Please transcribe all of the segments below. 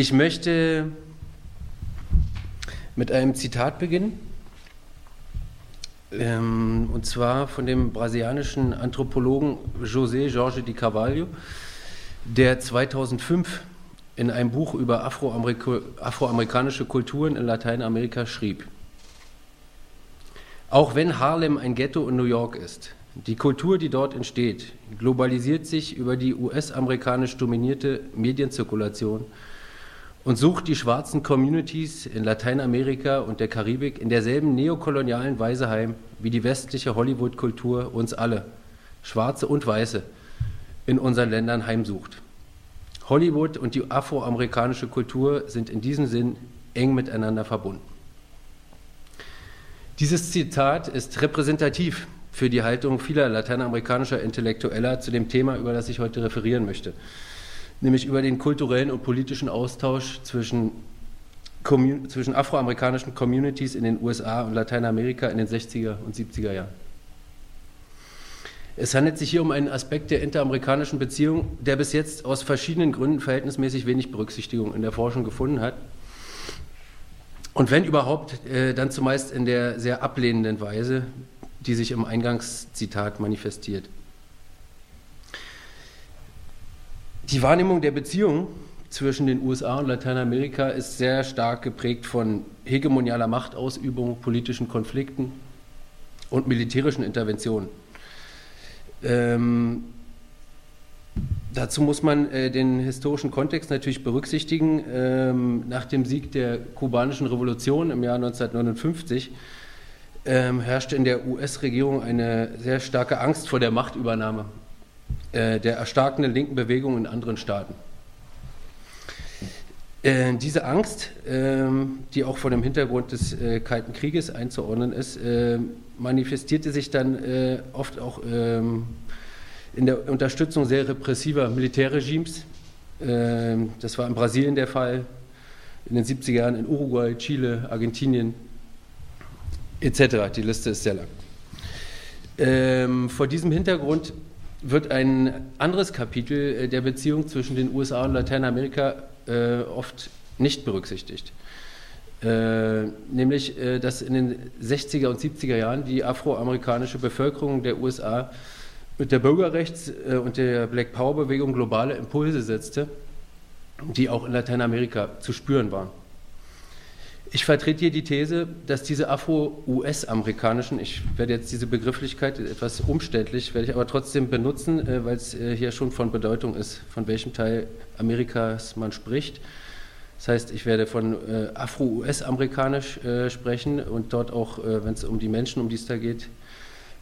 Ich möchte mit einem Zitat beginnen, ähm, und zwar von dem brasilianischen Anthropologen José Jorge de Carvalho, der 2005 in einem Buch über Afroamerika afroamerikanische Kulturen in Lateinamerika schrieb. Auch wenn Harlem ein Ghetto in New York ist, die Kultur, die dort entsteht, globalisiert sich über die US-amerikanisch dominierte Medienzirkulation und sucht die schwarzen Communities in Lateinamerika und der Karibik in derselben neokolonialen Weise heim wie die westliche Hollywood-Kultur uns alle, Schwarze und Weiße, in unseren Ländern heimsucht. Hollywood und die afroamerikanische Kultur sind in diesem Sinn eng miteinander verbunden. Dieses Zitat ist repräsentativ für die Haltung vieler lateinamerikanischer Intellektueller zu dem Thema, über das ich heute referieren möchte nämlich über den kulturellen und politischen Austausch zwischen, zwischen afroamerikanischen Communities in den USA und Lateinamerika in den 60er und 70er Jahren. Es handelt sich hier um einen Aspekt der interamerikanischen Beziehung, der bis jetzt aus verschiedenen Gründen verhältnismäßig wenig Berücksichtigung in der Forschung gefunden hat. Und wenn überhaupt, äh, dann zumeist in der sehr ablehnenden Weise, die sich im Eingangszitat manifestiert. Die Wahrnehmung der Beziehung zwischen den USA und Lateinamerika ist sehr stark geprägt von hegemonialer Machtausübung, politischen Konflikten und militärischen Interventionen. Ähm, dazu muss man äh, den historischen Kontext natürlich berücksichtigen. Ähm, nach dem Sieg der kubanischen Revolution im Jahr 1959 ähm, herrschte in der US-Regierung eine sehr starke Angst vor der Machtübernahme äh, der erstarkenden linken Bewegung in anderen Staaten. Äh, diese Angst, äh, die auch vor dem Hintergrund des äh, Kalten Krieges einzuordnen ist, äh, manifestierte sich dann oft auch ähm, in der Unterstützung sehr repressiver Militärregimes. Ähm, das war in Brasilien der Fall, in den 70er Jahren in Uruguay, Chile, Argentinien etc. Die Liste ist sehr lang. Ähm, vor diesem Hintergrund wird ein anderes Kapitel äh, der Beziehung zwischen den USA und Lateinamerika äh, oft nicht berücksichtigt. Äh, nämlich, äh, dass in den 60er und 70er Jahren die afroamerikanische Bevölkerung der USA mit der Bürgerrechts- äh, und der Black Power-Bewegung globale Impulse setzte, die auch in Lateinamerika zu spüren waren. Ich vertrete hier die These, dass diese afro-US-amerikanischen, ich werde jetzt diese Begrifflichkeit etwas umständlich, werde ich aber trotzdem benutzen, äh, weil es äh, hier schon von Bedeutung ist, von welchem Teil Amerikas man spricht. Das heißt, ich werde von äh, afro-US-amerikanisch sprechen und dort auch, wenn es um die Menschen, um die es da geht,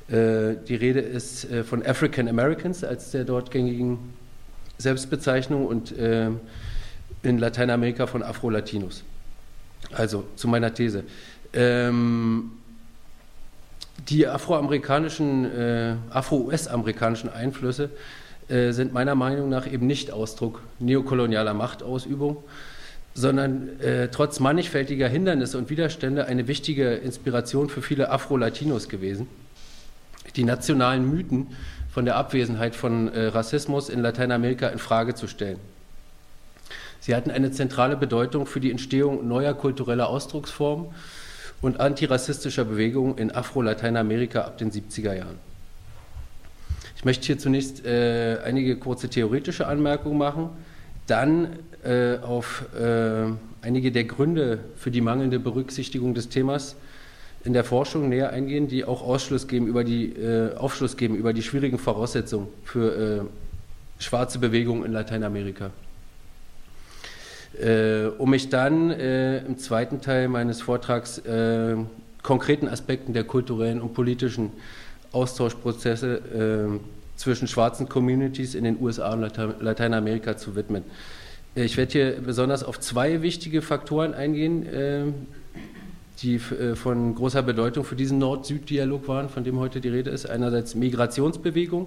die Rede ist von African Americans als der dort gängigen Selbstbezeichnung und in Lateinamerika von Afro-Latinos. Also zu meiner These. Ähm, die afroamerikanischen, äh, afro-US-amerikanischen Einflüsse äh, sind meiner Meinung nach eben nicht Ausdruck neokolonialer Machtausübung, sondern äh, trotz mannigfältiger Hindernisse und Widerstände eine wichtige Inspiration für viele Afro-Latinos gewesen. Die nationalen Mythen von der Abwesenheit von äh, Rassismus in Lateinamerika in Frage zu stellen. Sie hatten eine zentrale Bedeutung für die Entstehung neuer kultureller Ausdrucksformen und antirassistischer Bewegungen in Afro-Lateinamerika ab den 70er Jahren. Ich möchte hier zunächst äh, einige kurze theoretische Anmerkungen machen, dann äh, auf äh, einige der Gründe für die mangelnde Berücksichtigung des Themas in der Forschung näher eingehen, die auch Ausschluss geben über die, äh, Aufschluss geben über die schwierigen Voraussetzungen für äh, schwarze Bewegungen in Lateinamerika. Äh, um mich dann äh, im zweiten Teil meines Vortrags äh, konkreten Aspekten der kulturellen und politischen Austauschprozesse zwischen schwarzen Communities in den USA und Lateinamerika zu widmen. Ich werde hier besonders auf zwei wichtige Faktoren eingehen, die von großer Bedeutung für diesen Nord-Süd-Dialog waren, von dem heute die Rede ist. Einerseits Migrationsbewegung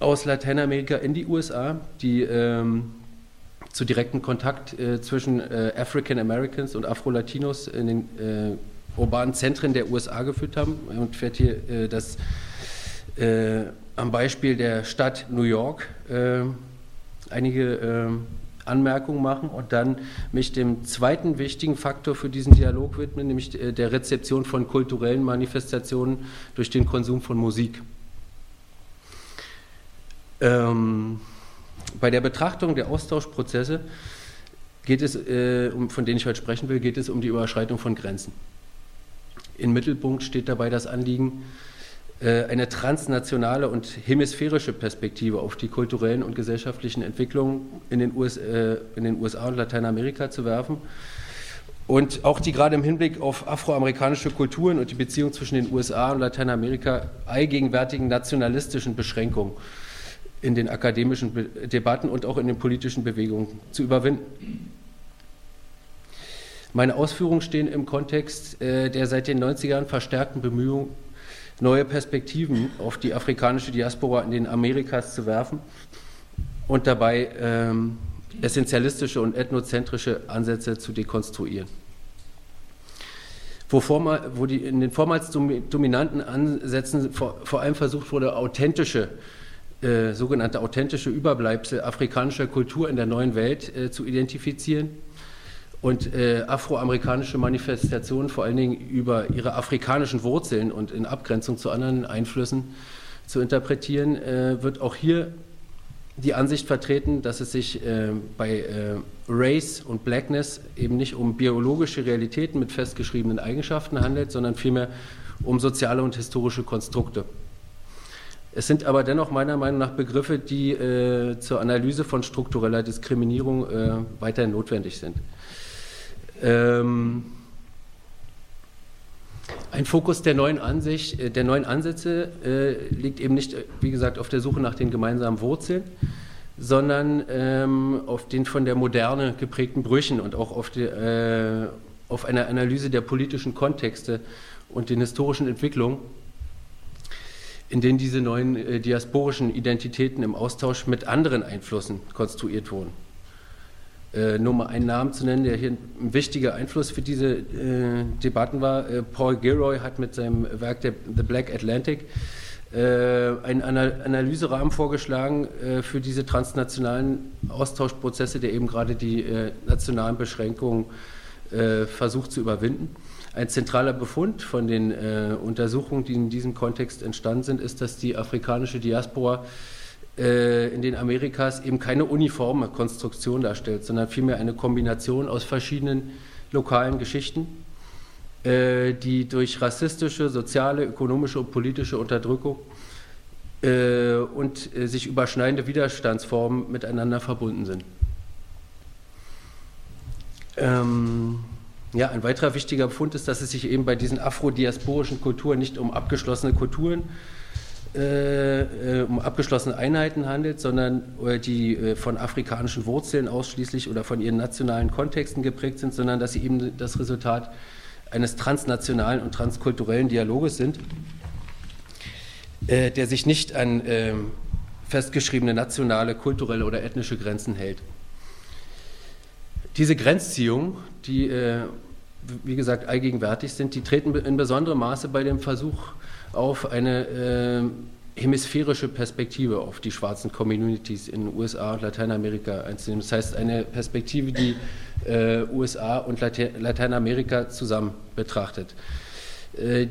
aus Lateinamerika in die USA, die ähm, zu direkten Kontakt äh, zwischen äh, African Americans und Afro-Latinos in den äh, urbanen Zentren der USA geführt haben. Und werde hier äh, das äh, am Beispiel der Stadt New York einige Anmerkung machen und dann mich dem zweiten wichtigen Faktor für diesen Dialog widmen, nämlich der Rezeption von kulturellen Manifestationen durch den Konsum von Musik. Ähm, bei der Betrachtung der Austauschprozesse geht es, äh, um, von denen ich heute sprechen will, geht es um die Überschreitung von Grenzen. Im Mittelpunkt steht dabei das Anliegen, äh, eine transnationale und hemisphärische Perspektive auf die kulturellen und gesellschaftlichen Entwicklungen in den, US, äh, in den USA und Lateinamerika zu werfen. Und auch die gerade im Hinblick auf afroamerikanische Kulturen und die Beziehung zwischen den USA und Lateinamerika allgegenwärtigen nationalistischen Beschränkungen in den akademischen Debatten und auch in den politischen Bewegungen zu überwinden. Meine Ausführungen stehen im Kontext äh, der seit den 90er Jahren verstärkten Bemühungen, neue Perspektiven auf die afrikanische Diaspora in den Amerikas zu werfen und dabei ähm, essentialistische und ethnozentrische Ansätze zu dekonstruieren. Wo, vormal, wo die, in den vormals dominanten Ansätzen vor, vor allem versucht wurde, authentische äh, sogenannte authentische Überbleibsel afrikanischer Kultur in der neuen Welt äh, zu identifizieren und äh, afroamerikanische Manifestationen vor allen Dingen über ihre afrikanischen Wurzeln und in Abgrenzung zu anderen Einflüssen zu interpretieren, äh, wird auch hier die Ansicht vertreten, dass es sich äh, bei äh, Race und Blackness eben nicht um biologische Realitäten mit festgeschriebenen Eigenschaften handelt, sondern vielmehr um soziale und historische Konstrukte. Es sind aber dennoch meiner Meinung nach Begriffe, die äh, zur Analyse von struktureller Diskriminierung äh, weiterhin notwendig sind. Ähm, ein Fokus der neuen Ansicht, äh, der neuen Ansätze äh, liegt eben nicht, wie gesagt, auf der Suche nach den gemeinsamen Wurzeln, sondern ähm, auf den von der Moderne geprägten Brüchen und auch auf, die, äh, auf einer Analyse der politischen Kontexte und den historischen Entwicklungen in denen diese neuen äh, diasporischen Identitäten im Austausch mit anderen Einflüssen konstruiert wurden. Äh, nur mal einen Namen zu nennen, der hier ein wichtiger Einfluss für diese äh, Debatten war. Äh, Paul Gilroy hat mit seinem Werk The Black Atlantic äh, einen Analyserahmen vorgeschlagen äh, für diese transnationalen Austauschprozesse, der eben gerade die nationalen Beschränkungen versucht zu überwinden. Ein zentraler Befund von den äh, Untersuchungen, die in diesem Kontext entstanden sind, ist, dass die afrikanische Diaspora äh, in den Amerikas eben keine uniforme Konstruktion darstellt, sondern vielmehr eine Kombination aus verschiedenen lokalen Geschichten, äh, die durch rassistische, soziale, ökonomische und politische Unterdrückung äh, und äh, sich überschneidende Widerstandsformen miteinander verbunden sind. Ähm, ja, ein weiterer wichtiger Befund ist, dass es sich eben bei diesen afrodiasporischen Kulturen nicht um abgeschlossene Kulturen, äh, äh um abgeschlossene Einheiten handelt, sondern äh, die äh, von afrikanischen Wurzeln ausschließlich oder von ihren nationalen Kontexten geprägt sind, sondern dass sie eben das Resultat eines transnationalen und transkulturellen Dialoges sind, äh, der sich nicht an ähm, festgeschriebene nationale, kulturelle oder ethnische Grenzen hält. Diese Grenzziehung, die äh, wie gesagt allgegenwärtig sind, die treten in besonderem Maße bei dem Versuch auf eine äh, hemisphärische Perspektive auf die schwarzen Communities in den USA und Lateinamerika einzunehmen. Das heißt, eine Perspektive, die äh, USA und Late Lateinamerika zusammen betrachtet. Äh,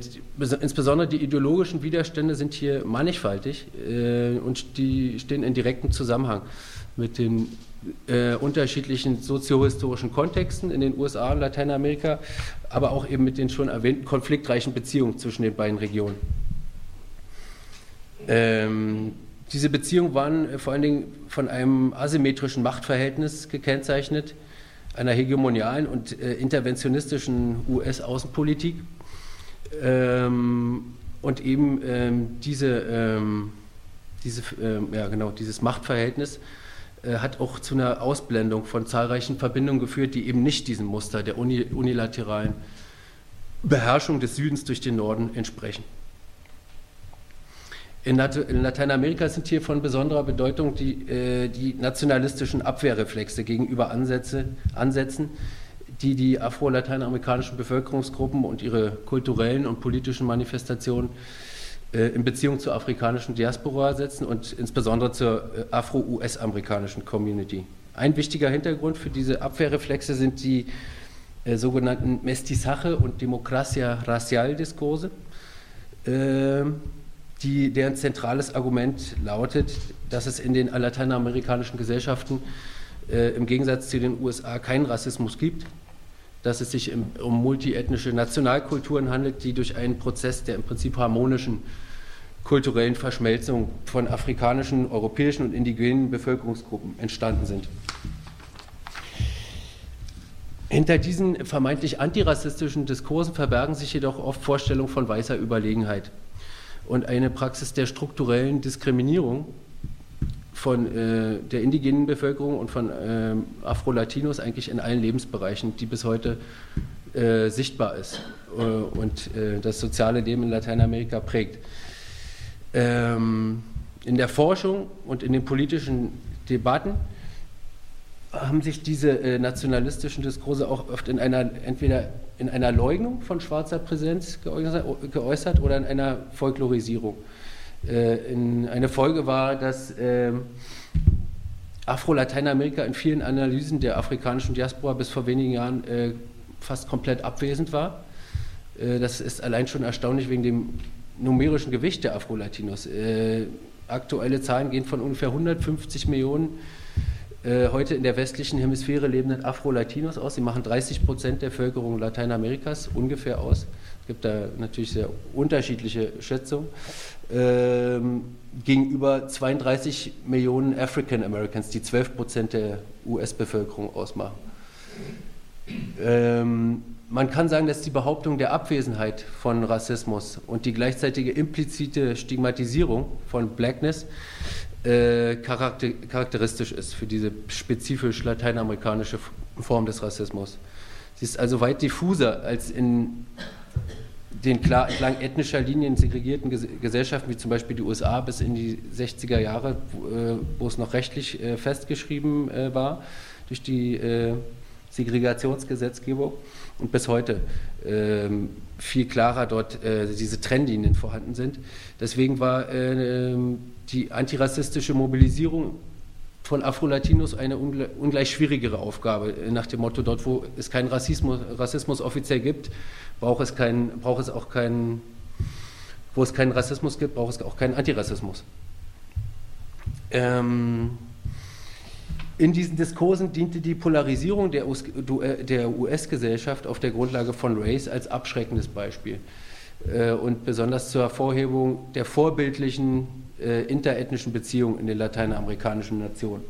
insbesondere die ideologischen Widerstände sind hier mannigfaltig äh, und die stehen in direktem Zusammenhang mit den äh, unterschiedlichen soziohistorischen Kontexten in den USA und Lateinamerika, aber auch eben mit den schon erwähnten konfliktreichen Beziehungen zwischen den beiden Regionen. Ähm, diese Beziehungen waren äh, vor allen Dingen von einem asymmetrischen Machtverhältnis gekennzeichnet, einer hegemonialen und äh, interventionistischen US-Außenpolitik. Ähm, und eben ähm, diese, ähm, diese, ähm, ja, genau, dieses Machtverhältnis hat auch zu einer Ausblendung von zahlreichen Verbindungen geführt, die eben nicht diesem Muster der unilateralen Beherrschung des Südens durch den Norden entsprechen. In, Lateinamerika sind hier von besonderer Bedeutung die, äh, die nationalistischen Abwehrreflexe gegenüber Ansätze, Ansätzen, die die afro-lateinamerikanischen Bevölkerungsgruppen und ihre kulturellen und politischen Manifestationen äh, in Beziehung zur afrikanischen Diaspora setzen und insbesondere zur äh, afro-US-amerikanischen Community. Ein wichtiger Hintergrund für diese Abwehrreflexe sind die äh, sogenannten Mestizaje und Democracia Racial Diskurse, äh, die, deren zentrales Argument lautet, dass es in den lateinamerikanischen Gesellschaften äh, im Gegensatz zu den USA keinen Rassismus gibt, dass es sich um multiethnische Nationalkulturen handelt, die durch einen Prozess der im Prinzip harmonischen kulturellen Verschmelzung von afrikanischen, europäischen und indigenen Bevölkerungsgruppen entstanden sind. Hinter diesen vermeintlich antirassistischen Diskursen verbergen sich jedoch oft Vorstellungen von weißer Überlegenheit und eine Praxis der strukturellen Diskriminierung von äh, der indigenen Bevölkerung und von äh, Afro-Latinos eigentlich in allen Lebensbereichen, die bis heute äh, sichtbar ist äh, und äh, das soziale Leben in Lateinamerika prägt. Ähm, in der Forschung und in den politischen Debatten haben sich diese äh, nationalistischen Diskurse auch oft in einer, entweder in einer Leugnung von schwarzer Präsenz geäußert, oder in einer Folklorisierung. Äh, in, eine Folge war, dass äh, Afro-Lateinamerika in vielen Analysen der afrikanischen Diaspora bis vor wenigen Jahren äh, fast komplett abwesend war. Äh, das ist allein schon erstaunlich wegen dem numerischen Gewicht der Afro-Latinos. Äh, aktuelle Zahlen gehen von ungefähr 150 Millionen äh, heute in der westlichen Hemisphäre lebenden Afro-Latinos aus. Sie machen 30 Prozent der Bevölkerung Lateinamerikas ungefähr aus. Es gibt da natürlich sehr unterschiedliche Schätzungen. Ähm, gegenüber 32 Millionen African Americans, die 12 Prozent der US-Bevölkerung ausmachen. Ähm, man kann sagen, dass die Behauptung der Abwesenheit von Rassismus und die gleichzeitige implizite Stigmatisierung von Blackness äh, charakter charakteristisch ist für diese spezifisch lateinamerikanische Form des Rassismus. Sie ist also weit diffuser als in den klar entlang ethnischer Linien segregierten Gesellschaften, wie zum Beispiel die USA bis in die 60er Jahre, wo, äh, wo es noch rechtlich äh, festgeschrieben äh, war durch die Segregationsgesetzgebung und bis heute ähm, viel klarer dort äh, diese Trennlinien vorhanden sind. Deswegen war äh, die antirassistische Mobilisierung von Afro-Latinos eine ungleich schwierigere Aufgabe, nach dem Motto, dort wo es keinen Rassismus, Rassismus offiziell gibt, braucht es, kein, braucht es auch keinen, wo es keinen Rassismus gibt, braucht es auch keinen Antirassismus. Ähm, in diesen Diskursen diente die Polarisierung der US-Gesellschaft auf der Grundlage von Race als abschreckendes Beispiel äh, und besonders zur Hervorhebung der vorbildlichen äh, interethnischen Beziehungen in den lateinamerikanischen Nationen.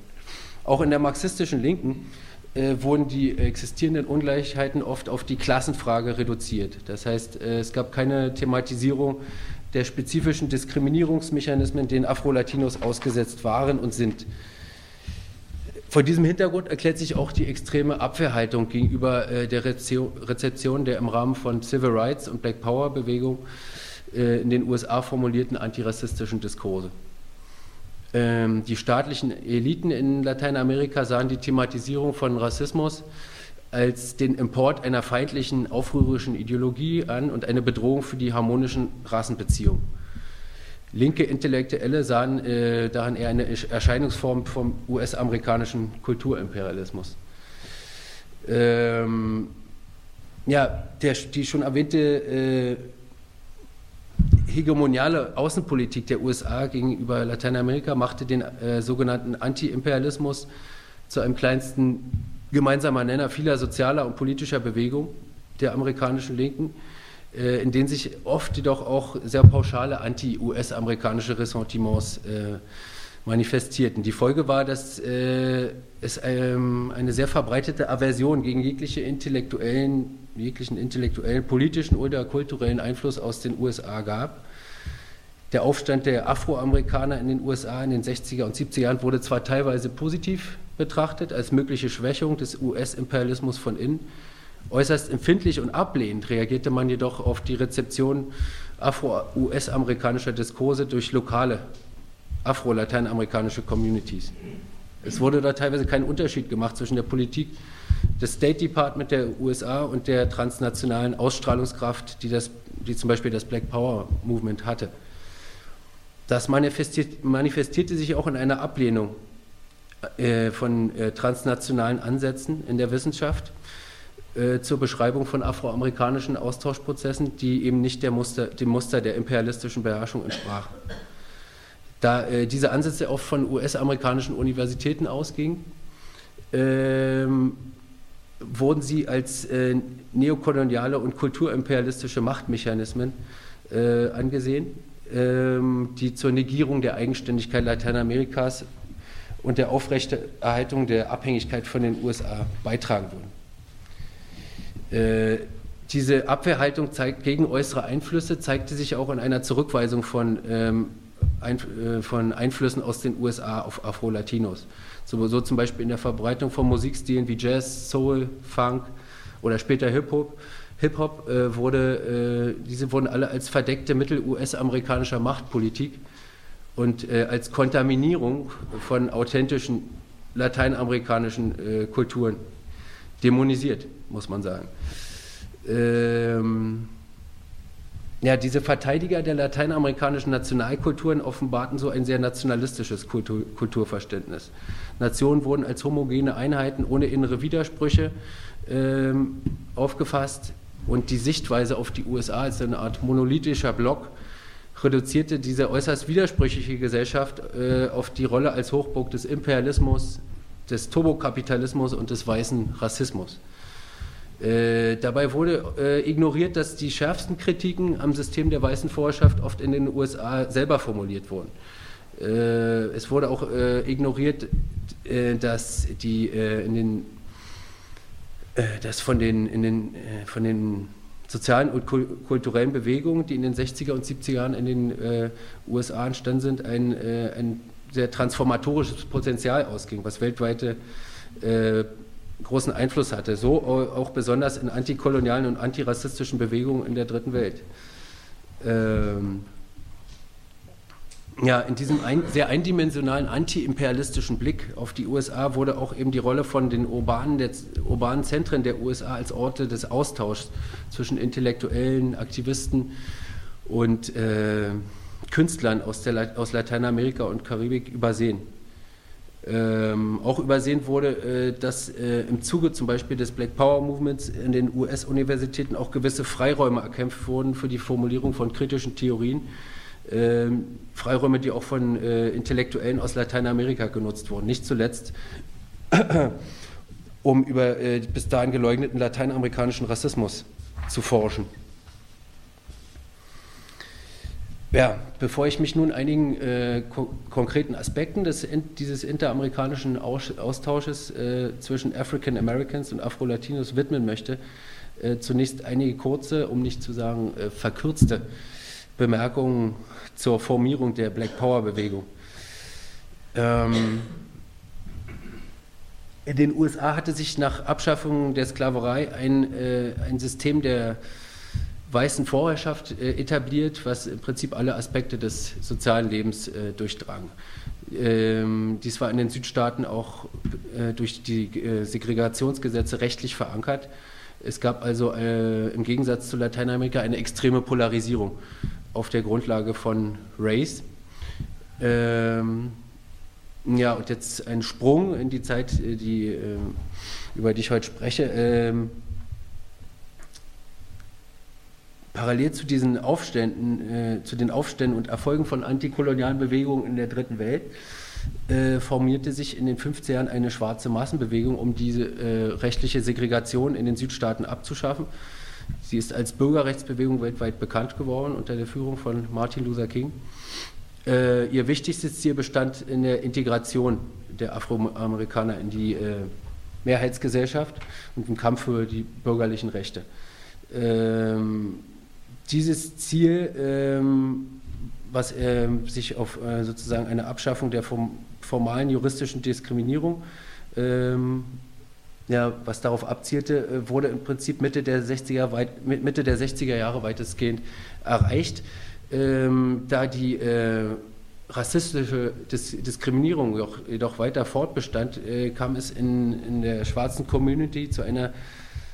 Auch in der marxistischen Linken äh, wurden die existierenden Ungleichheiten oft auf die Klassenfrage reduziert. Das heißt, es gab keine Thematisierung der spezifischen Diskriminierungsmechanismen, denen Afro-Latinos ausgesetzt waren und sind. Vor diesem Hintergrund erklärt sich auch die extreme Abwehrhaltung gegenüber äh, der Rezeption der im Rahmen von Civil Rights und Black Power Bewegung äh, in den USA formulierten antirassistischen Diskurse. Ähm, die staatlichen Eliten in Lateinamerika sahen die Thematisierung von Rassismus als den Import einer feindlichen, aufrührerischen Ideologie an und eine Bedrohung für die harmonischen Rassenbeziehungen. Linke Intellektuelle sahen äh, darin eher eine Erscheinungsform vom US-amerikanischen Kulturimperialismus. Ähm, ja, der, die schon erwähnte äh, hegemoniale Außenpolitik der USA gegenüber Lateinamerika machte den äh, sogenannten Anti-Imperialismus zu einem kleinsten gemeinsamer Nenner vieler sozialer und politischer Bewegungen der amerikanischen Linken in denen sich oft jedoch auch sehr pauschale anti-US-amerikanische Ressentiments äh, manifestierten. Die Folge war, dass äh, es ähm, eine sehr verbreitete Aversion gegen jegliche intellektuellen, jeglichen intellektuellen, politischen oder kulturellen Einfluss aus den USA gab. Der Aufstand der Afroamerikaner in den USA in den 60er und 70er Jahren wurde zwar teilweise positiv betrachtet als mögliche Schwächung des US-Imperialismus von innen, Äußerst empfindlich und ablehnend reagierte man jedoch auf die Rezeption afro-US-amerikanischer Diskurse durch lokale afro-lateinamerikanische Communities. Es wurde da teilweise kein Unterschied gemacht zwischen der Politik des State Department der USA und der transnationalen Ausstrahlungskraft, die, das, die zum Beispiel das Black Power Movement hatte. Das manifestiert, manifestierte sich auch in einer Ablehnung äh, von äh, transnationalen Ansätzen in der Wissenschaft äh, zur Beschreibung von afroamerikanischen Austauschprozessen, die eben nicht Muster, dem Muster der imperialistischen Beherrschung entsprachen. Da äh, diese Ansätze oft von US-amerikanischen Universitäten ausgingen, ähm, wurden sie als äh, neokoloniale und kulturimperialistische Machtmechanismen äh, angesehen, ähm, die zur Negierung der Eigenständigkeit Lateinamerikas und der Aufrechterhaltung der Abhängigkeit von den USA beitragen würden. Äh, diese Abwehrhaltung zeigt, gegen äußere Einflüsse zeigte sich auch in einer Zurückweisung von, ähm, ein, äh, von Einflüssen aus den USA auf Afro-Latinos. So, so, zum Beispiel in der Verbreitung von Musikstilen wie Jazz, Soul, Funk oder später Hip-Hop. Hip-Hop äh, wurde, äh, diese wurden alle als verdeckte Mittel US-amerikanischer Machtpolitik und äh, als Kontaminierung von authentischen lateinamerikanischen äh, Kulturen dämonisiert, muss man sagen. Ähm, ja, diese Verteidiger der lateinamerikanischen Nationalkulturen offenbarten so ein sehr nationalistisches Kultur, Kulturverständnis. Nationen wurden als homogene Einheiten ohne innere Widersprüche ähm, aufgefasst und die Sichtweise auf die USA als eine Art monolithischer Block reduzierte diese äußerst widersprüchliche Gesellschaft äh, auf die Rolle als Hochburg des Imperialismus, des Turbokapitalismus und des weißen Rassismus. Äh, dabei wurde äh, ignoriert, dass die schärfsten Kritiken am System der weißen Vorherrschaft oft in den USA selber formuliert wurden. Äh, es wurde auch äh, ignoriert, äh, dass die in den dass von den, in den, von den sozialen und kulturellen Bewegungen, die in den 60er und 70er Jahren in den äh, USA entstanden sind, ein, äh, ein, sehr transformatorisches Potenzial ausging, was weltweite äh, großen Einfluss hatte. So auch besonders in antikolonialen und antirassistischen Bewegungen in der dritten Welt. Ähm, ja, in diesem ein, sehr eindimensionalen antiimperialistischen Blick auf die USA wurde auch eben die Rolle von den urbanen, der, urbanen Zentren der USA als Orte des Austauschs zwischen Intellektuellen, Aktivisten und äh, Künstlern aus, der, aus Lateinamerika und Karibik übersehen. Ähm, auch übersehen wurde, äh, dass äh, im Zuge zum Beispiel des Black Power Movements in den US-Universitäten auch gewisse Freiräume erkämpft wurden für die Formulierung von kritischen Theorien ähm, Freiräume, die auch von äh, Intellektuellen aus Lateinamerika genutzt wurden. Nicht zuletzt, um über äh, bis dahin geleugneten lateinamerikanischen Rassismus zu forschen. Ja, bevor ich mich nun einigen äh, ko konkreten Aspekten des, in, dieses interamerikanischen Aus Austausches äh, zwischen African Americans und Afro-Latinos widmen möchte, äh, zunächst einige kurze, um nicht zu sagen äh, verkürzte Bemerkungen zur Formierung der Black Power-Bewegung. Ähm, in den USA hatte sich nach Abschaffung der Sklaverei ein, äh, ein System der weißen Vorherrschaft äh, etabliert, was im Prinzip alle Aspekte des sozialen Lebens äh, durchdrang. Ähm, dies war in den Südstaaten auch äh, durch die äh, Segregationsgesetze rechtlich verankert. Es gab also äh, im Gegensatz zu Lateinamerika eine extreme Polarisierung auf der Grundlage von Race. Ähm, ja, und jetzt ein Sprung in die Zeit, äh, die, über die ich heute spreche. Ähm, parallel zu diesen Aufständen, äh, zu den Aufständen und Erfolgen von antikolonialen Bewegungen in der Dritten Welt, äh, formierte sich in den 50er Jahren eine schwarze Massenbewegung, um diese äh, rechtliche Segregation in den Südstaaten abzuschaffen. Sie ist als Bürgerrechtsbewegung weltweit bekannt geworden unter der Führung von Martin Luther King. Äh, ihr wichtigstes Ziel bestand in der Integration der Afroamerikaner in die äh, Mehrheitsgesellschaft und im Kampf für die bürgerlichen Rechte. Ähm, dieses Ziel, ähm, was äh, sich auf äh, sozusagen eine Abschaffung der form formalen juristischen Diskriminierung ähm, ja, was darauf abzielte, äh, wurde im Prinzip Mitte der 60er, weit, Mitte der 60er Jahre weitestgehend erreicht, ähm, da die äh, rassistische Dis Diskriminierung jedoch, jedoch, weiter fortbestand, äh, kam es in, in der schwarzen Community zu einer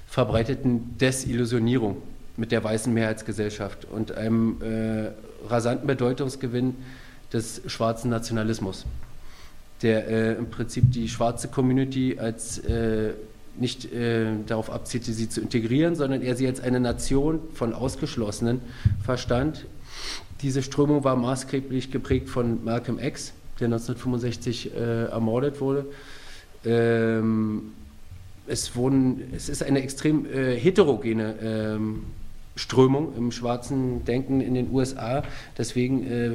verbreiteten Desillusionierung mit der weißen Mehrheitsgesellschaft und einem äh, rasanten Bedeutungsgewinn des schwarzen Nationalismus. der äh, im Prinzip die schwarze Community als äh, nicht äh, darauf abzielte, sie zu integrieren, sondern er sie als eine Nation von Ausgeschlossenen verstand. Diese Strömung war maßgeblich geprägt von Malcolm X, der 1965 äh, ermordet wurde. Ähm, es, wurden, es ist eine extrem äh, heterogene ähm, Strömung im schwarzen Denken in den USA. Deswegen äh,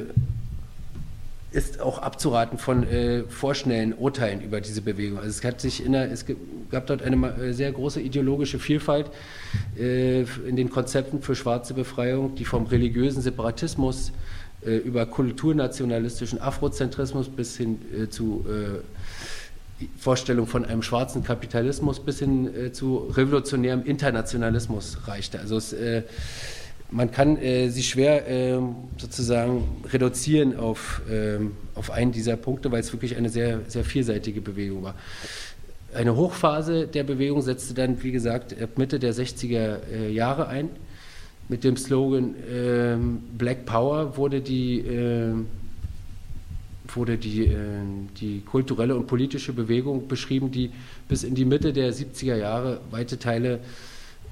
ist auch abzuraten von äh, vorschnellen Urteilen über diese Bewegung. Also es, hat sich in der, es gab dort eine äh, sehr große ideologische Vielfalt äh, in den Konzepten für schwarze Befreiung, die vom religiösen Separatismus äh, über kulturnationalistischen Afrozentrismus bis hin äh, zu Vorstellung von einem schwarzen Kapitalismus bis hin zu revolutionärem Internationalismus reichte. Also es man kann äh, sie schwer äh, sozusagen reduzieren auf, äh, auf einen dieser Punkte, weil es wirklich eine sehr, sehr vielseitige Bewegung war. Eine Hochphase der Bewegung setzte dann, wie gesagt, ab Mitte der 60er äh, Jahre ein. Mit dem Slogan ähm, Black Power wurde die, ähm, wurde die, äh, die kulturelle und politische Bewegung beschrieben, die bis in die Mitte der 70er Jahre weite Teile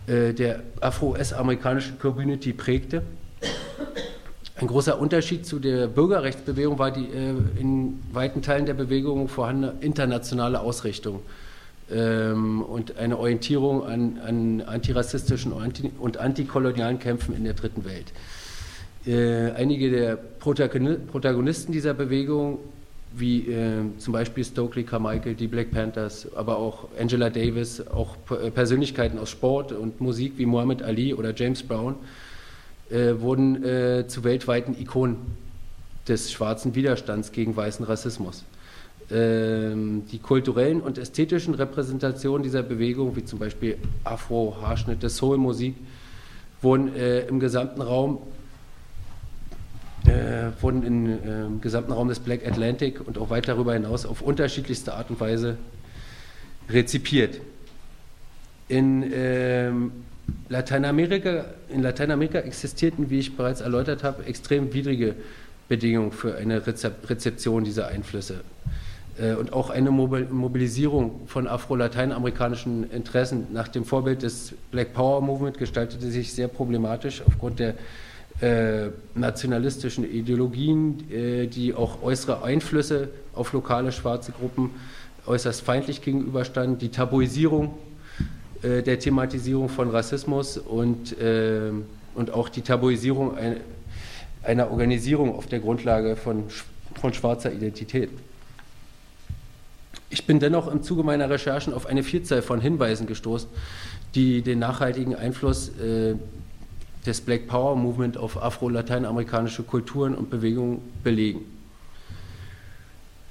äh, der afro-US-amerikanischen Community prägte. Ein großer Unterschied zu der Bürgerrechtsbewegung war die äh, in weiten Teilen der Bewegung vorhandene internationale Ausrichtung ähm, und eine Orientierung an, an antirassistischen und, anti und antikolonialen Kämpfen in der Dritten Welt. Äh, einige der Protagonisten dieser Bewegung wie äh, zum Beispiel Stokely Carmichael, die Black Panthers, aber auch Angela Davis, auch äh, Persönlichkeiten aus Sport und Musik wie Muhammad Ali oder James Brown, äh, wurden äh, zu weltweiten Ikonen des schwarzen Widerstands gegen weißen Rassismus. Ähm, die kulturellen und ästhetischen Repräsentationen dieser Bewegung, wie zum Beispiel Afro-Haarschnitte, Soul-Musik, wurden im gesamten Raum äh, wurden im äh, gesamten Raum des Black Atlantic und auch weit darüber hinaus auf unterschiedlichste Art und Weise rezipiert. In, ähm, Lateinamerika, in Lateinamerika existierten, wie ich bereits erläutert habe, extrem widrige Bedingungen für eine Rezeption dieser Einflüsse äh, und auch eine Mobilisierung von afro-lateinamerikanischen Interessen nach dem Vorbild des Black Power Movement gestaltete sich sehr problematisch aufgrund der äh, nationalistischen Ideologien, äh, die auch äußere Einflüsse auf lokale schwarze Gruppen äußerst feindlich gegenüberstanden, die Tabuisierung äh, der Thematisierung von Rassismus und, äh, und auch die Tabuisierung ein, einer Organisierung auf der Grundlage von, von schwarzer Identität. Ich bin dennoch im Zuge meiner Recherchen auf eine Vielzahl von Hinweisen gestoßen, die den nachhaltigen Einfluss äh, des Black Power Movement auf afro-lateinamerikanische Kulturen und Bewegungen belegen.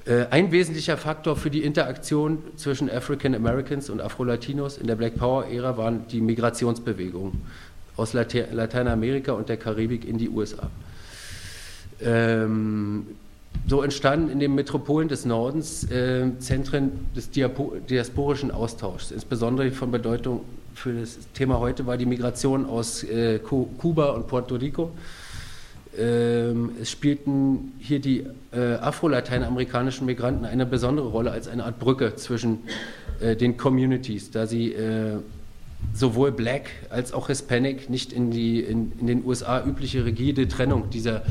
Äh, ein wesentlicher Faktor für die Interaktion zwischen African Americans und Afro-Latinos in der Black Power-Ära waren die Migrationsbewegungen aus Lateinamerika und der Karibik in die USA. Ähm, so entstanden in den Metropolen des Nordens äh, Zentren des diasporischen Austauschs, insbesondere von Bedeutung für das Thema heute war die Migration aus äh, Kuba und Puerto Rico. Ähm, es spielten hier die äh, afro-lateinamerikanischen Migranten eine besondere Rolle als eine Art Brücke zwischen äh, den Communities, da sie äh, sowohl Black als auch Hispanic nicht in die in, in den USA übliche rigide Trennung dieser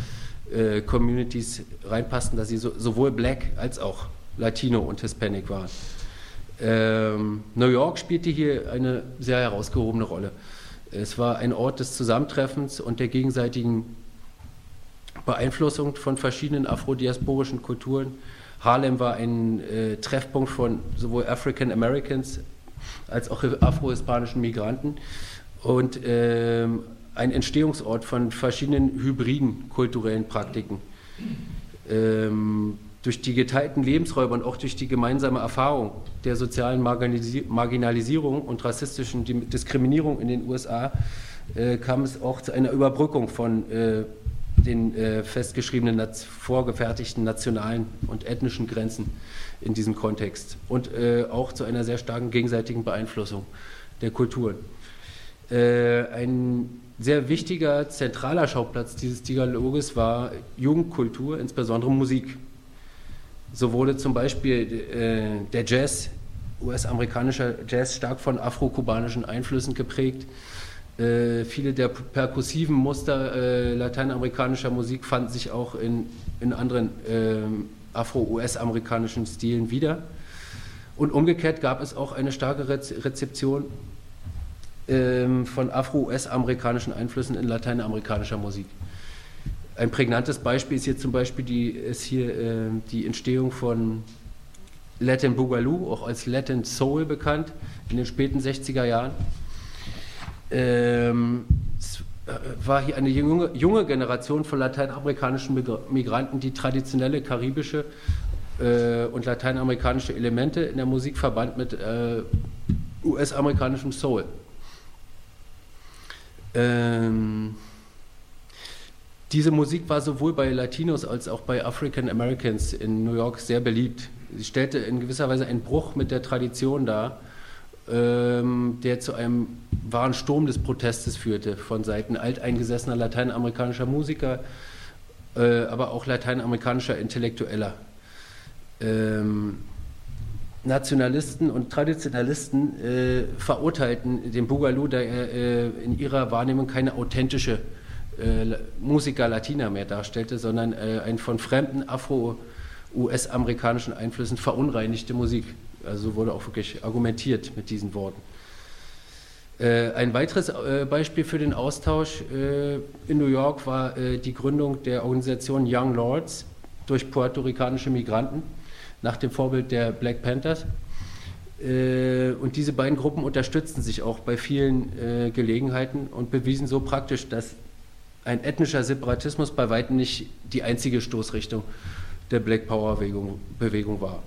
äh, Communities reinpassten, da sie so, sowohl Black als auch Latino und Hispanic waren. Ähm, New York spielte hier eine sehr herausgehobene Rolle. Es war ein Ort des Zusammentreffens und der gegenseitigen Beeinflussung von verschiedenen afrodiasporischen Kulturen. Harlem war ein äh, Treffpunkt von sowohl African Americans als auch afro-hispanischen Migranten und ähm, ein Entstehungsort von verschiedenen hybriden kulturellen Praktiken. Ähm, durch die geteilten Lebensräume und auch durch die gemeinsame Erfahrung der sozialen Marginalisierung und rassistischen Diskriminierung in den USA äh, kam es auch zu einer Überbrückung von äh, den äh, festgeschriebenen, vorgefertigten nationalen und ethnischen Grenzen in diesem Kontext und äh, auch zu einer sehr starken gegenseitigen Beeinflussung der Kulturen. Äh, ein sehr wichtiger, zentraler Schauplatz dieses Dialoges war Jugendkultur, insbesondere Musik. So wurde zum Beispiel äh, der Jazz, US-amerikanischer Jazz, stark von afro-kubanischen Einflüssen geprägt. Äh, viele der perkussiven Muster äh, lateinamerikanischer Musik fanden sich auch in, in anderen ähm, afro-US-amerikanischen Stilen wieder. Und umgekehrt gab es auch eine starke Rezeption ähm, von afro-US-amerikanischen Einflüssen in lateinamerikanischer Musik. Ein prägnantes Beispiel ist hier zum Beispiel die, ist hier, äh, die Entstehung von Latin Boogaloo, auch als Latin Soul bekannt, in den späten 60er Jahren. Ähm, es äh, war hier eine junge, junge Generation von lateinamerikanischen Migranten, die traditionelle karibische äh, und lateinamerikanische Elemente in der Musik verband mit äh, US-amerikanischem Soul. Ähm, diese Musik war sowohl bei Latinos als auch bei African Americans in New York sehr beliebt. Sie stellte in gewisser Weise einen Bruch mit der Tradition dar, ähm, der zu einem wahren Sturm des Protestes führte von Seiten alteingesessener lateinamerikanischer Musiker, äh, aber auch lateinamerikanischer Intellektueller. Ähm, Nationalisten und Traditionalisten äh, verurteilten den Boogaloo, da er äh, in ihrer Wahrnehmung keine authentische äh, Musiker Latina mehr darstellte, sondern äh, ein von fremden afro-US-amerikanischen Einflüssen verunreinigte Musik. Also wurde auch wirklich argumentiert mit diesen Worten. Äh, ein weiteres äh, Beispiel für den Austausch äh, in New York war die Gründung der Organisation Young Lords durch puerto-ricanische Migranten nach dem Vorbild der Black Panthers. Und diese beiden Gruppen unterstützten sich auch bei vielen Gelegenheiten und bewiesen so praktisch, dass ein ethnischer Separatismus bei weitem nicht die einzige Stoßrichtung der Black Power Bewegung, Bewegung war.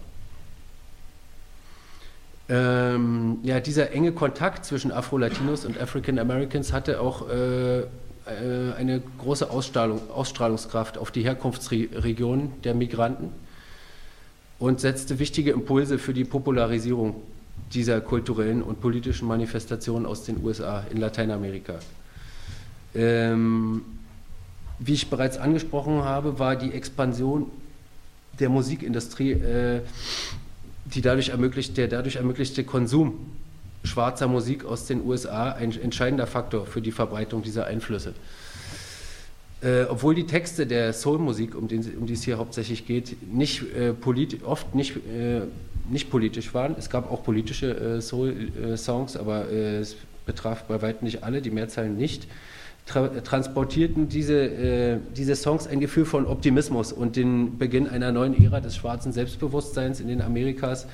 Ähm, ja, dieser enge Kontakt zwischen Afro-Latinos und African Americans hatte auch äh, äh, eine große Ausstrahlung, Ausstrahlungskraft auf die Herkunftsregionen der Migranten und setzte wichtige Impulse für die Popularisierung dieser kulturellen und politischen Manifestationen aus den USA in Lateinamerika. Ähm, wie ich bereits angesprochen habe, war die Expansion der Musikindustrie äh, die dadurch ermöglicht, der dadurch ermöglichte Konsum schwarzer Musik aus den USA ein entscheidender Faktor für die Verbreitung dieser Einflüsse. Äh, obwohl die Texte der Soulmusik, um, um die es hier hauptsächlich geht, nicht, äh, oft nicht, äh, nicht politisch waren. Es gab auch politische äh, Soul-Songs, aber äh, es betraf bei weitem nicht alle, die Mehrzahl nicht tra transportierten diese, diese Songs ein Gefühl von Optimismus und den Beginn einer neuen Ära des schwarzen Selbstbewusstseins in den Amerikas,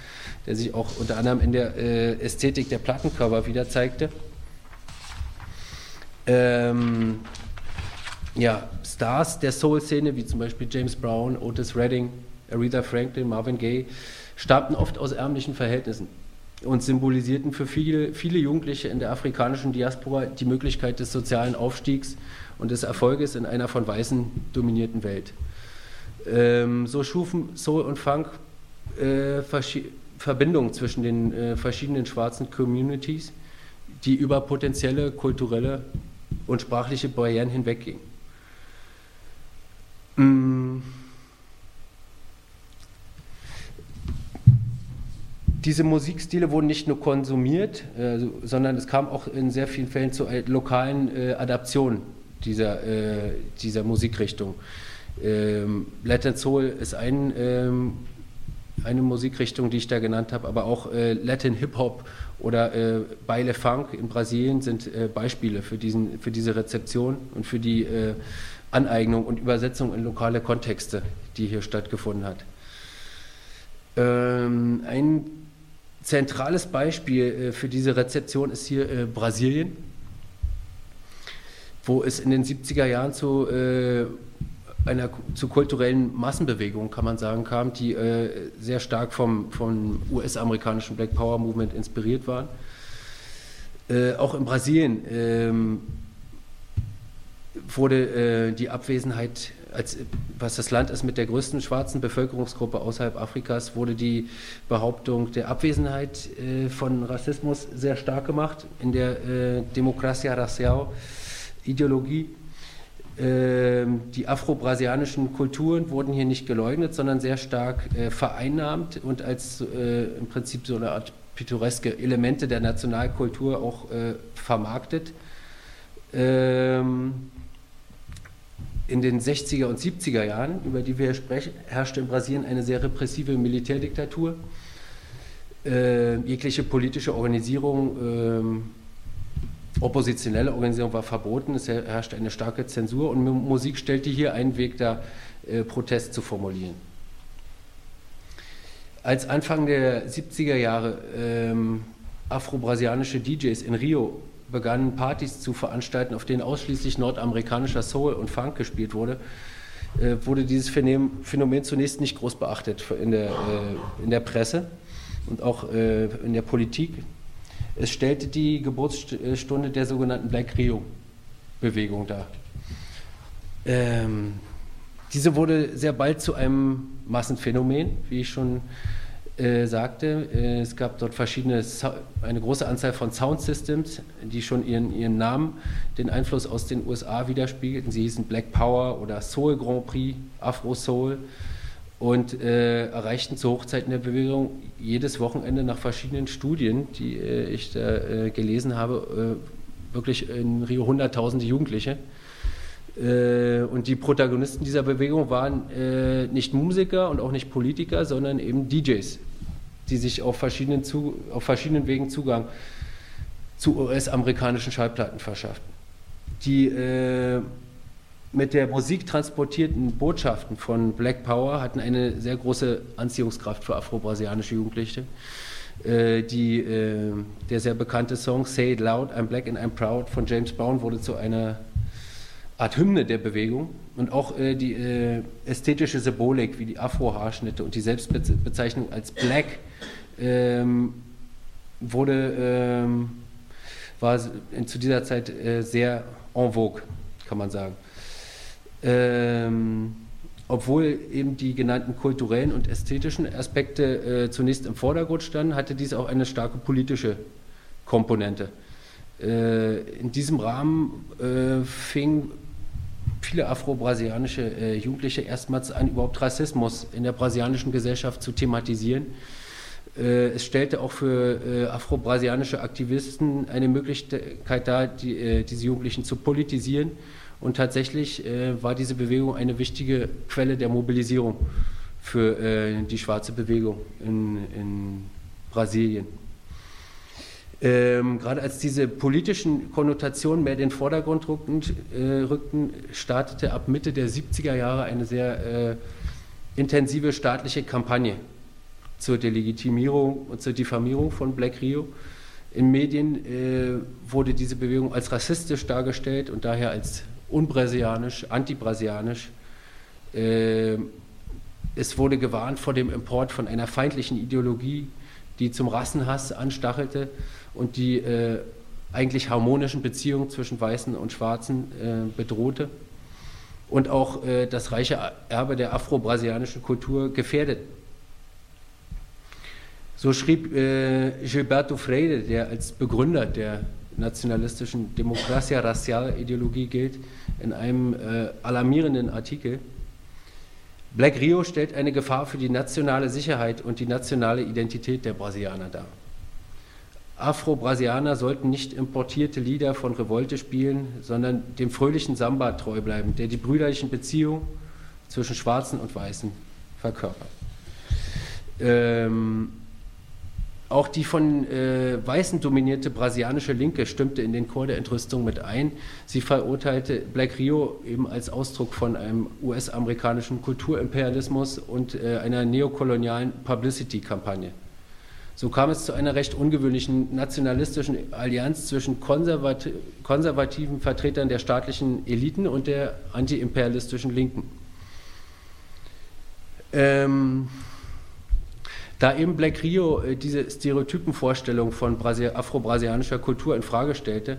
der sich auch unter anderem in der Ästhetik der Plattencover wieder zeigte. Ähm, ja, Stars der Soul-Szene, wie zum Beispiel James Brown, Otis Redding, Aretha Franklin, Marvin Gaye, stammten oft aus ärmlichen Verhältnissen und symbolisierten für viele, viele Jugendliche in der afrikanischen Diaspora die Möglichkeit des sozialen Aufstiegs und des Erfolges in einer von Weißen dominierten Welt. Ähm, so schufen Soul und Funk äh, Verbindungen zwischen den äh, verschiedenen schwarzen Communities, die über potenzielle kulturelle und sprachliche Barrieren hinweggingen. Diese Musikstile wurden nicht nur konsumiert, äh, sondern es kam auch in sehr vielen Fällen zu lokalen äh, Adaptionen dieser, äh, dieser Musikrichtung. Ähm, Latin Soul ist ein, ähm, eine Musikrichtung, die ich da genannt habe, aber auch Latin Hip Hop oder äh, Baile Funk in Brasilien sind Beispiele für, diesen, für diese Rezeption und für die Aneignung und Übersetzung in lokale Kontexte, die hier stattgefunden hat. Ähm, ein zentrales Beispiel äh, für diese Rezeption ist hier äh, Brasilien, wo es in den 70er Jahren zu äh, einer zu kulturellen Massenbewegung, kann man sagen, kam, die sehr stark vom, vom US-amerikanischen Black Power Movement inspiriert waren. auch in Brasilien wurde die Abwesenheit als, was das Land ist mit der größten schwarzen Bevölkerungsgruppe außerhalb Afrikas, wurde die Behauptung der Abwesenheit äh, von Rassismus sehr stark gemacht in der äh, Democracia Racial Ideologie. Ähm, die afro-brasilianischen Kulturen wurden hier nicht geleugnet, sondern sehr stark äh, vereinnahmt und als äh, im Prinzip so eine Art pittoreske Elemente der Nationalkultur auch äh, vermarktet. Ähm, in den 60er und 70er Jahren, über die wir hier sprechen, herrschte in Brasilien eine sehr repressive Militärdiktatur. Äh, jegliche politische Organisierung ähm, oppositionelle Organisation war verboten, es herrschte eine starke Zensur und Musik stellte hier einen Weg dar, äh, Protest zu formulieren. Als Anfang der 70er Jahre ähm, afro-brasilianische DJs in Rio begannen, Partys zu veranstalten, auf denen ausschließlich nordamerikanischer Soul und Funk gespielt wurde, äh, wurde dieses Phänomen zunächst nicht groß beachtet in der, äh, in der Presse und auch äh, in der Politik. Es stellte die Geburtsstunde der sogenannten Black Rio-Bewegung dar. Ähm, diese wurde sehr bald zu einem Massenphänomen, wie ich schon äh, sagte. Äh, es gab dort verschiedene, eine große Anzahl von Soundsystems, die schon ihren, ihren Namen, den Einfluss aus den USA widerspiegelten. Sie hießen Black Power oder Soul Grand Prix, Afro Soul und äh, erreichten zu Hochzeiten der Bewegung jedes Wochenende nach verschiedenen Studien, die äh, ich da äh, gelesen habe, äh, wirklich in Rio hunderttausende Jugendliche. Äh, und die Protagonisten dieser Bewegung waren äh, nicht Musiker und auch nicht Politiker, sondern eben DJs, die sich auf verschiedenen, zu, auf verschiedenen Wegen Zugang zu US-amerikanischen Schallplatten verschafften. Die mit der Musik transportierten Botschaften von Black Power hatten eine sehr große Anziehungskraft für afro-brasilianische Jugendliche. Äh, die, äh, der sehr bekannte Song Say It Loud, I'm Black and I'm Proud von James Brown wurde zu einer Art Hymne der Bewegung und auch äh, die äh, ästhetische Symbolik wie die Afro-Haarschnitte und die Selbstbezeichnung als Black ähm, wurde, ähm, war in, zu dieser Zeit äh, sehr en vogue, kann man sagen. Ähm, obwohl eben die genannten kulturellen und ästhetischen Aspekte äh, zunächst im Vordergrund standen, hatte dies auch eine starke politische Komponente. Äh, in diesem Rahmen äh, fingen viele afro-brasilianische äh, Jugendliche erstmals an, überhaupt Rassismus in der brasilianischen Gesellschaft zu thematisieren. Äh, es stellte auch für äh, afro-brasilianische Aktivisten eine Möglichkeit dar, die, diese Jugendlichen zu politisieren und tatsächlich äh, war diese Bewegung eine wichtige Quelle der Mobilisierung für äh, die schwarze Bewegung in, in Brasilien. Ähm, gerade als diese politischen Konnotationen mehr in den Vordergrund rückten, äh, rückten, startete ab Mitte der 70er Jahre eine sehr äh, intensive staatliche Kampagne zur Delegitimierung und zur Diffamierung von Black Rio. In Medien äh, wurde diese Bewegung als rassistisch dargestellt und daher als unbrasilianisch, antibrasilianisch. Äh, es wurde gewarnt vor dem Import von einer feindlichen Ideologie, die zum Rassenhass anstachelte und die äh, eigentlich harmonischen Beziehungen zwischen Weißen und Schwarzen äh, bedrohte und auch äh, das reiche Erbe der afro-brasilianischen Kultur gefährdet. So schrieb äh, Gilberto Freire, der als Begründer der nationalistischen Demokratia Racial Ideologie gilt, in einem äh, alarmierenden Artikel. Black Rio stellt eine Gefahr für die nationale Sicherheit und die nationale Identität der Brasilianer dar. Afro-Brasilianer sollten nicht importierte Lieder von Revolte spielen, sondern dem fröhlichen Samba treu bleiben, der die brüderlichen Beziehungen zwischen Schwarzen und Weißen verkörpert. Ähm, auch die von äh, Weißen dominierte brasilianische Linke stimmte in den Chor der Entrüstung mit ein. Sie verurteilte Black Rio eben als Ausdruck von einem US-amerikanischen Kulturimperialismus und äh, einer neokolonialen Publicity-Kampagne. So kam es zu einer recht ungewöhnlichen nationalistischen Allianz zwischen konservati konservativen Vertretern der staatlichen Eliten und der antiimperialistischen Linken. Ähm, da eben Black Rio äh, diese Stereotypenvorstellung von afro-brasilianischer Kultur in Frage stellte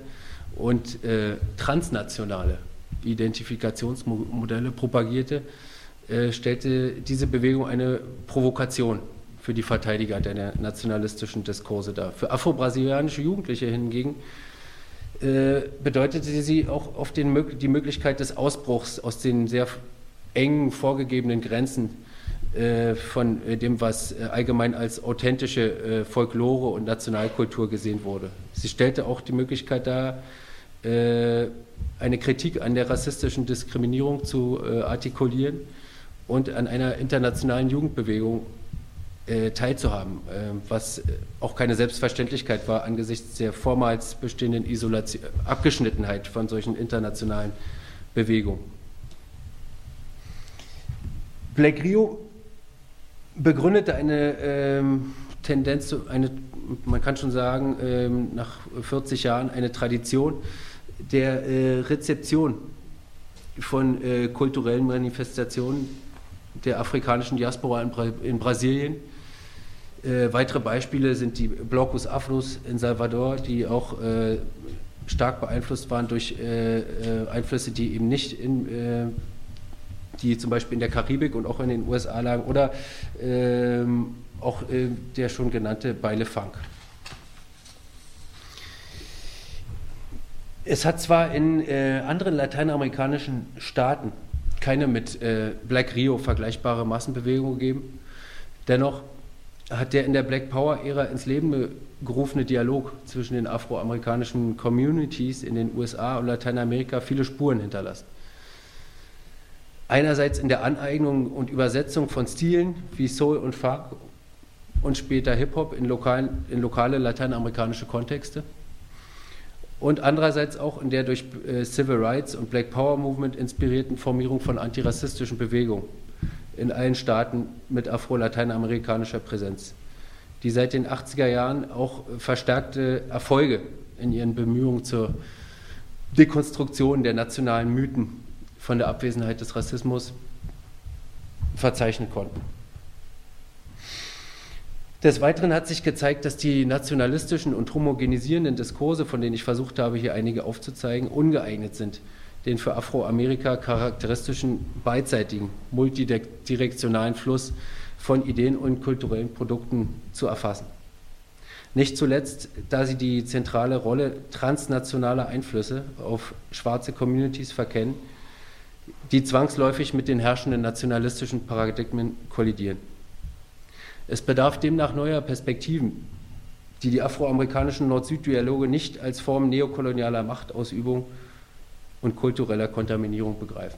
und äh, transnationale Identifikationsmodelle propagierte, äh, stellte diese Bewegung eine Provokation für die Verteidiger der nationalistischen Diskurse dar. Für afro-brasilianische Jugendliche hingegen äh, bedeutete sie auch auf den, die Möglichkeit des Ausbruchs aus den sehr engen vorgegebenen Grenzen von äh, dem, was äh, allgemein als authentische Folklore und Nationalkultur gesehen wurde. Sie stellte auch die Möglichkeit dar, eine Kritik an der rassistischen Diskriminierung zu artikulieren und an einer internationalen Jugendbewegung teilzuhaben, was auch keine Selbstverständlichkeit war angesichts der vormals bestehenden Isolation, Abgeschnittenheit von solchen internationalen Bewegungen. Black Rio begründete eine ähm, Tendenz, zu, eine, man kann schon sagen, ähm, nach 40 Jahren eine Tradition der äh, Rezeption von äh, kulturellen Manifestationen der afrikanischen Diaspora in, Bra in Brasilien. Äh, weitere Beispiele sind die Blocus Afros in Salvador, die auch äh, stark beeinflusst waren durch äh, äh, Einflüsse, die eben nicht in die zum Beispiel in der Karibik und auch in den USA lagen, oder ähm, auch äh, der schon genannte Beile Funk. Es hat zwar in äh, anderen lateinamerikanischen Staaten keine mit äh, Black Rio vergleichbare Massenbewegung gegeben, dennoch hat der in der Black Power-Ära ins Leben gerufene Dialog zwischen den afroamerikanischen Communities in den USA und Lateinamerika viele Spuren hinterlassen. Einerseits in der Aneignung und Übersetzung von Stilen wie Soul und Funk und später Hip-Hop in, in lokale lateinamerikanische Kontexte. Und andererseits auch in der durch äh, Civil Rights und Black Power Movement inspirierten Formierung von antirassistischen Bewegungen in allen Staaten mit afro-lateinamerikanischer Präsenz, die seit den 80er Jahren auch verstärkte Erfolge in ihren Bemühungen zur Dekonstruktion der nationalen Mythen von der Abwesenheit des Rassismus verzeichnen konnten. Des Weiteren hat sich gezeigt, dass die nationalistischen und homogenisierenden Diskurse, von denen ich versucht habe, hier einige aufzuzeigen, ungeeignet sind, den für Afroamerika charakteristischen beidseitigen, multidirektionalen Fluss von Ideen und kulturellen Produkten zu erfassen. Nicht zuletzt, da sie die zentrale Rolle transnationaler Einflüsse auf schwarze Communities verkennen, die zwangsläufig mit den herrschenden nationalistischen Paradigmen kollidieren. Es bedarf demnach neuer Perspektiven, die die afroamerikanischen Nord-Süd-Dialoge nicht als Form neokolonialer Machtausübung und kultureller Kontaminierung begreifen.